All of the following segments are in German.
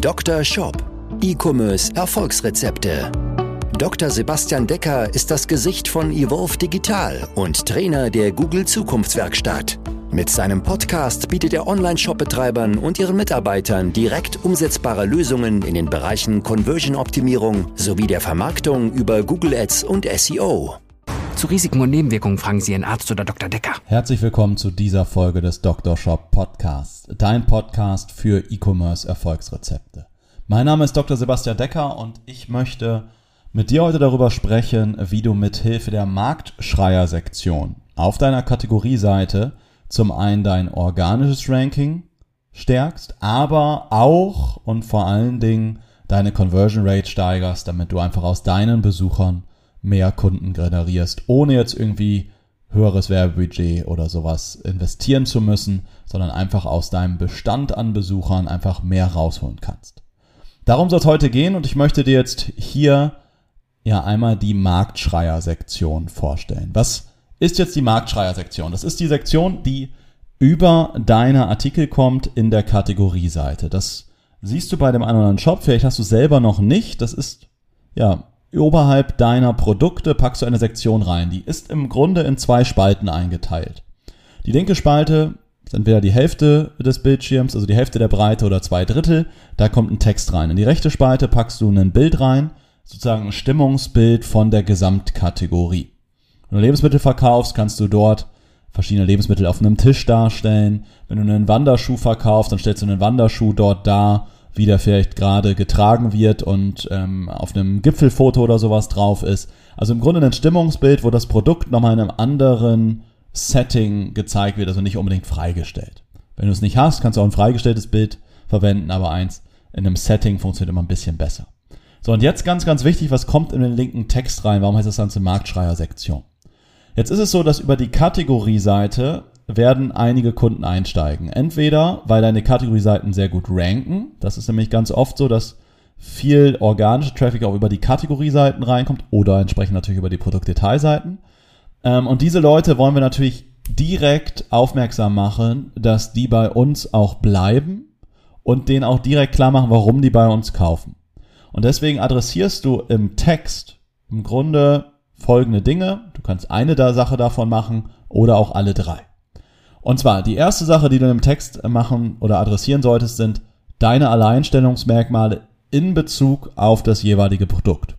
Dr. Shop. E-Commerce Erfolgsrezepte. Dr. Sebastian Decker ist das Gesicht von Evolve Digital und Trainer der Google Zukunftswerkstatt. Mit seinem Podcast bietet er Online-Shop-Betreibern und ihren Mitarbeitern direkt umsetzbare Lösungen in den Bereichen Conversion-Optimierung sowie der Vermarktung über Google Ads und SEO. Zu Risiken und Nebenwirkungen fragen Sie Ihren Arzt oder Dr. Decker. Herzlich willkommen zu dieser Folge des Dr. Shop Podcasts, dein Podcast für E-Commerce Erfolgsrezepte. Mein Name ist Dr. Sebastian Decker und ich möchte mit dir heute darüber sprechen, wie du mit Hilfe der Marktschreier-Sektion auf deiner Kategorieseite zum einen dein organisches Ranking stärkst, aber auch und vor allen Dingen deine Conversion Rate steigerst, damit du einfach aus deinen Besuchern mehr Kunden generierst, ohne jetzt irgendwie höheres Werbebudget oder sowas investieren zu müssen, sondern einfach aus deinem Bestand an Besuchern einfach mehr rausholen kannst. Darum soll es heute gehen und ich möchte dir jetzt hier ja einmal die Marktschreier-Sektion vorstellen. Was ist jetzt die Marktschreier-Sektion? Das ist die Sektion, die über deine Artikel kommt in der Kategorieseite. Das siehst du bei dem einen oder anderen Shop, vielleicht hast du selber noch nicht. Das ist ja oberhalb deiner Produkte packst du eine Sektion rein. Die ist im Grunde in zwei Spalten eingeteilt. Die linke Spalte ist entweder die Hälfte des Bildschirms, also die Hälfte der Breite oder zwei Drittel. Da kommt ein Text rein. In die rechte Spalte packst du ein Bild rein, sozusagen ein Stimmungsbild von der Gesamtkategorie. Wenn du Lebensmittel verkaufst, kannst du dort verschiedene Lebensmittel auf einem Tisch darstellen. Wenn du einen Wanderschuh verkaufst, dann stellst du einen Wanderschuh dort dar wie der vielleicht gerade getragen wird und ähm, auf einem Gipfelfoto oder sowas drauf ist. Also im Grunde ein Stimmungsbild, wo das Produkt nochmal in einem anderen Setting gezeigt wird, also nicht unbedingt freigestellt. Wenn du es nicht hast, kannst du auch ein freigestelltes Bild verwenden, aber eins in einem Setting funktioniert immer ein bisschen besser. So, und jetzt ganz, ganz wichtig, was kommt in den linken Text rein? Warum heißt das Ganze Marktschreier-Sektion? Jetzt ist es so, dass über die Kategorieseite werden einige Kunden einsteigen. Entweder, weil deine Kategorieseiten sehr gut ranken. Das ist nämlich ganz oft so, dass viel organischer Traffic auch über die Kategorieseiten reinkommt oder entsprechend natürlich über die Produktdetailseiten. Ähm, und diese Leute wollen wir natürlich direkt aufmerksam machen, dass die bei uns auch bleiben und denen auch direkt klar machen, warum die bei uns kaufen. Und deswegen adressierst du im Text im Grunde folgende Dinge. Du kannst eine der Sache davon machen oder auch alle drei. Und zwar, die erste Sache, die du im Text machen oder adressieren solltest, sind deine Alleinstellungsmerkmale in Bezug auf das jeweilige Produkt.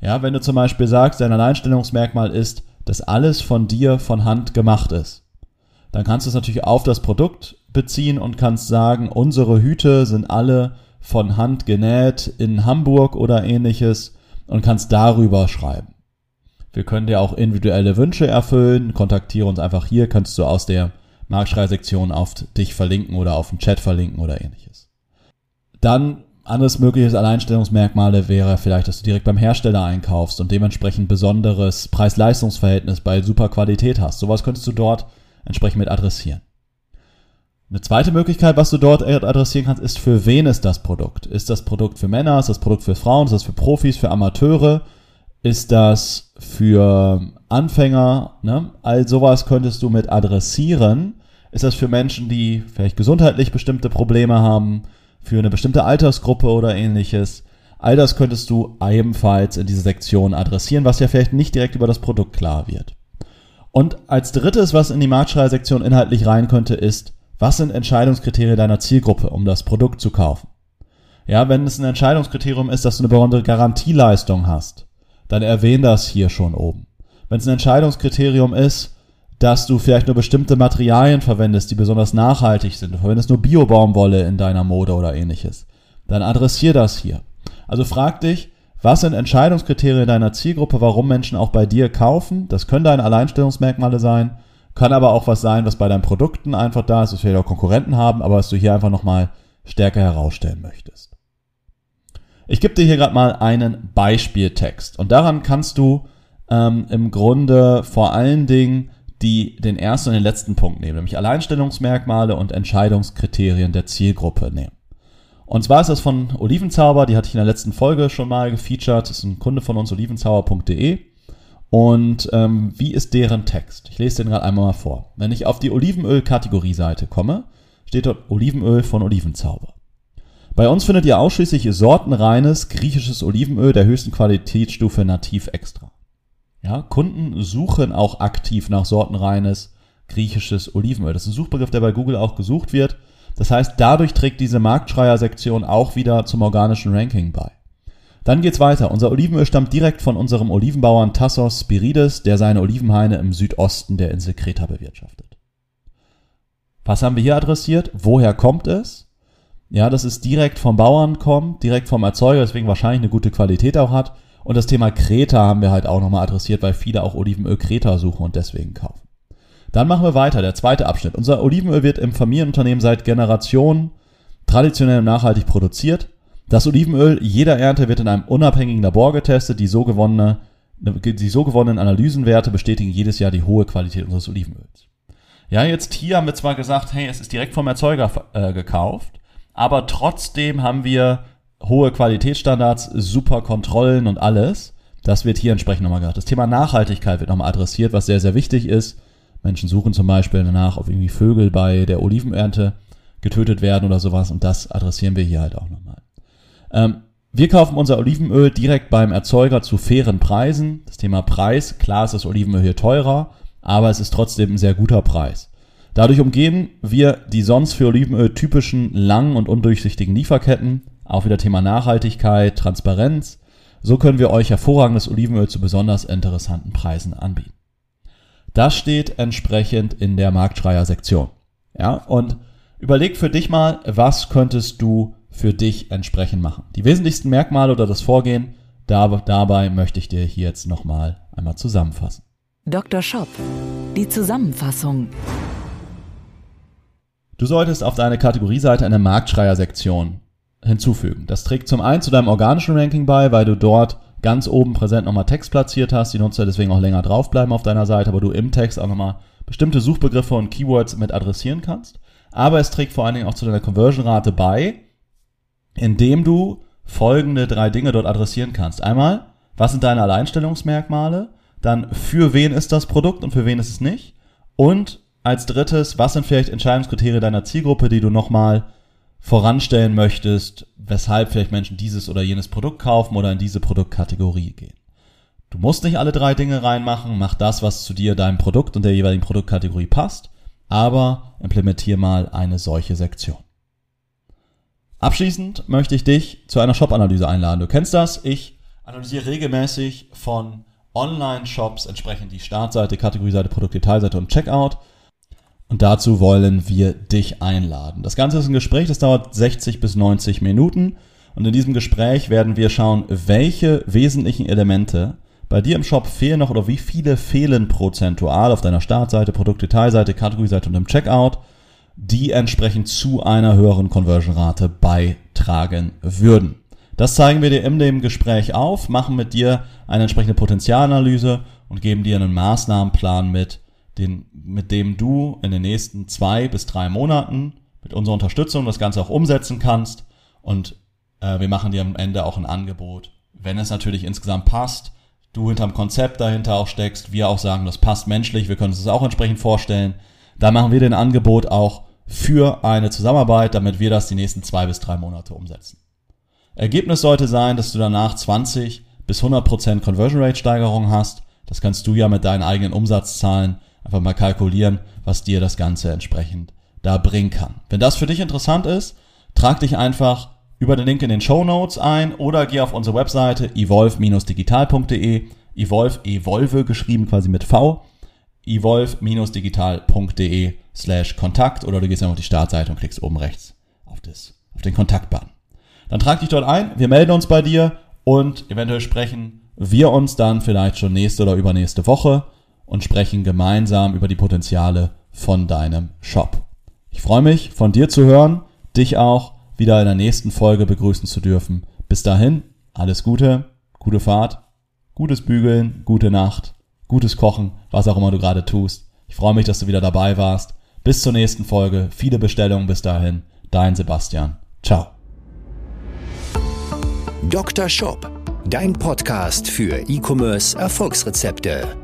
Ja, wenn du zum Beispiel sagst, dein Alleinstellungsmerkmal ist, dass alles von dir von Hand gemacht ist, dann kannst du es natürlich auf das Produkt beziehen und kannst sagen, unsere Hüte sind alle von Hand genäht in Hamburg oder ähnliches und kannst darüber schreiben. Wir können dir auch individuelle Wünsche erfüllen. Kontaktiere uns einfach hier, kannst du aus der Marktschreisektion auf dich verlinken oder auf den Chat verlinken oder ähnliches. Dann anderes mögliches Alleinstellungsmerkmale wäre vielleicht, dass du direkt beim Hersteller einkaufst und dementsprechend besonderes Preis-Leistungs-Verhältnis bei super Qualität hast. Sowas könntest du dort entsprechend mit adressieren. Eine zweite Möglichkeit, was du dort adressieren kannst, ist, für wen ist das Produkt? Ist das Produkt für Männer? Ist das Produkt für Frauen? Ist das für Profis, für Amateure? Ist das für Anfänger, ne? All sowas könntest du mit adressieren. Ist das für Menschen, die vielleicht gesundheitlich bestimmte Probleme haben, für eine bestimmte Altersgruppe oder ähnliches? All das könntest du ebenfalls in diese Sektion adressieren, was ja vielleicht nicht direkt über das Produkt klar wird. Und als drittes, was in die Marktschreier-Sektion inhaltlich rein könnte, ist, was sind Entscheidungskriterien deiner Zielgruppe, um das Produkt zu kaufen? Ja, wenn es ein Entscheidungskriterium ist, dass du eine besondere Garantieleistung hast, dann erwähne das hier schon oben. Wenn es ein Entscheidungskriterium ist, dass du vielleicht nur bestimmte Materialien verwendest, die besonders nachhaltig sind, du verwendest nur Biobaumwolle in deiner Mode oder ähnliches, dann adressier das hier. Also frag dich, was sind Entscheidungskriterien deiner Zielgruppe, warum Menschen auch bei dir kaufen? Das können deine Alleinstellungsmerkmale sein, kann aber auch was sein, was bei deinen Produkten einfach da ist, was vielleicht auch Konkurrenten haben, aber was du hier einfach nochmal stärker herausstellen möchtest. Ich gebe dir hier gerade mal einen Beispieltext und daran kannst du ähm, im Grunde vor allen Dingen die, den ersten und den letzten Punkt nehmen, nämlich Alleinstellungsmerkmale und Entscheidungskriterien der Zielgruppe nehmen. Und zwar ist das von Olivenzauber, die hatte ich in der letzten Folge schon mal gefeatured, das ist ein Kunde von uns, olivenzauber.de. Und ähm, wie ist deren Text? Ich lese den gerade einmal mal vor. Wenn ich auf die Olivenöl-Kategorie-Seite komme, steht dort Olivenöl von Olivenzauber. Bei uns findet ihr ausschließlich sortenreines griechisches Olivenöl der höchsten Qualitätsstufe Nativ Extra. Ja, Kunden suchen auch aktiv nach sortenreines griechisches Olivenöl. Das ist ein Suchbegriff, der bei Google auch gesucht wird. Das heißt, dadurch trägt diese Marktschreier-Sektion auch wieder zum organischen Ranking bei. Dann geht's weiter. Unser Olivenöl stammt direkt von unserem Olivenbauern Tassos Spirides, der seine Olivenhaine im Südosten der Insel Kreta bewirtschaftet. Was haben wir hier adressiert? Woher kommt es? Ja, dass es direkt vom Bauern kommt, direkt vom Erzeuger, deswegen wahrscheinlich eine gute Qualität auch hat. Und das Thema Kreta haben wir halt auch nochmal adressiert, weil viele auch Olivenöl Kreta suchen und deswegen kaufen. Dann machen wir weiter, der zweite Abschnitt. Unser Olivenöl wird im Familienunternehmen seit Generationen traditionell und nachhaltig produziert. Das Olivenöl jeder Ernte wird in einem unabhängigen Labor getestet. Die so, gewonnene, die so gewonnenen Analysenwerte bestätigen jedes Jahr die hohe Qualität unseres Olivenöls. Ja, jetzt hier haben wir zwar gesagt, hey, es ist direkt vom Erzeuger äh, gekauft, aber trotzdem haben wir hohe Qualitätsstandards, super Kontrollen und alles. Das wird hier entsprechend nochmal gesagt. Das Thema Nachhaltigkeit wird nochmal adressiert, was sehr, sehr wichtig ist. Menschen suchen zum Beispiel danach, ob irgendwie Vögel bei der Olivenernte getötet werden oder sowas und das adressieren wir hier halt auch nochmal. Ähm, wir kaufen unser Olivenöl direkt beim Erzeuger zu fairen Preisen. Das Thema Preis, klar ist das Olivenöl hier teurer, aber es ist trotzdem ein sehr guter Preis. Dadurch umgehen wir die sonst für Olivenöl typischen langen und undurchsichtigen Lieferketten. Auch wieder Thema Nachhaltigkeit, Transparenz. So können wir euch hervorragendes Olivenöl zu besonders interessanten Preisen anbieten. Das steht entsprechend in der Marktschreier-Sektion. Ja, und überleg für dich mal, was könntest du für dich entsprechend machen. Die wesentlichsten Merkmale oder das Vorgehen, dabei möchte ich dir hier jetzt nochmal einmal zusammenfassen. Dr. Shop, die Zusammenfassung. Du solltest auf deine Kategorieseite eine Marktschreier-Sektion hinzufügen. Das trägt zum einen zu deinem organischen Ranking bei, weil du dort ganz oben präsent nochmal Text platziert hast, die Nutzer deswegen auch länger draufbleiben auf deiner Seite, aber du im Text auch nochmal bestimmte Suchbegriffe und Keywords mit adressieren kannst. Aber es trägt vor allen Dingen auch zu deiner Conversion-Rate bei, indem du folgende drei Dinge dort adressieren kannst. Einmal, was sind deine Alleinstellungsmerkmale? Dann, für wen ist das Produkt und für wen ist es nicht? Und als drittes, was sind vielleicht Entscheidungskriterien deiner Zielgruppe, die du nochmal voranstellen möchtest, weshalb vielleicht Menschen dieses oder jenes Produkt kaufen oder in diese Produktkategorie gehen. Du musst nicht alle drei Dinge reinmachen, mach das, was zu dir, deinem Produkt und der jeweiligen Produktkategorie passt, aber implementier mal eine solche Sektion. Abschließend möchte ich dich zu einer Shop-Analyse einladen. Du kennst das, ich analysiere regelmäßig von Online-Shops entsprechend die Startseite, Kategorieseite, Produktdetailseite und Checkout und dazu wollen wir dich einladen. Das Ganze ist ein Gespräch, das dauert 60 bis 90 Minuten. Und in diesem Gespräch werden wir schauen, welche wesentlichen Elemente bei dir im Shop fehlen noch oder wie viele fehlen prozentual auf deiner Startseite, Produktdetailseite, Kategorieseite und im Checkout, die entsprechend zu einer höheren Conversion-Rate beitragen würden. Das zeigen wir dir in dem Gespräch auf, machen mit dir eine entsprechende Potenzialanalyse und geben dir einen Maßnahmenplan mit, den, mit dem du in den nächsten zwei bis drei Monaten mit unserer Unterstützung das Ganze auch umsetzen kannst. Und äh, wir machen dir am Ende auch ein Angebot, wenn es natürlich insgesamt passt, du hinterm Konzept dahinter auch steckst, wir auch sagen, das passt menschlich, wir können uns das auch entsprechend vorstellen. Da machen wir den Angebot auch für eine Zusammenarbeit, damit wir das die nächsten zwei bis drei Monate umsetzen. Ergebnis sollte sein, dass du danach 20 bis 100% Conversion Rate Steigerung hast. Das kannst du ja mit deinen eigenen Umsatzzahlen einfach mal kalkulieren, was dir das Ganze entsprechend da bringen kann. Wenn das für dich interessant ist, trag dich einfach über den Link in den Show Notes ein oder geh auf unsere Webseite evolve-digital.de, evolve, evolve geschrieben quasi mit V, evolve-digital.de slash Kontakt oder du gehst einfach auf die Startseite und klickst oben rechts auf, das, auf den Kontaktbutton. Dann trag dich dort ein, wir melden uns bei dir und eventuell sprechen wir uns dann vielleicht schon nächste oder übernächste Woche und sprechen gemeinsam über die Potenziale von deinem Shop. Ich freue mich, von dir zu hören, dich auch wieder in der nächsten Folge begrüßen zu dürfen. Bis dahin, alles Gute, gute Fahrt, gutes Bügeln, gute Nacht, gutes Kochen, was auch immer du gerade tust. Ich freue mich, dass du wieder dabei warst. Bis zur nächsten Folge. Viele Bestellungen bis dahin. Dein Sebastian. Ciao. Dr. Shop, dein Podcast für E-Commerce Erfolgsrezepte.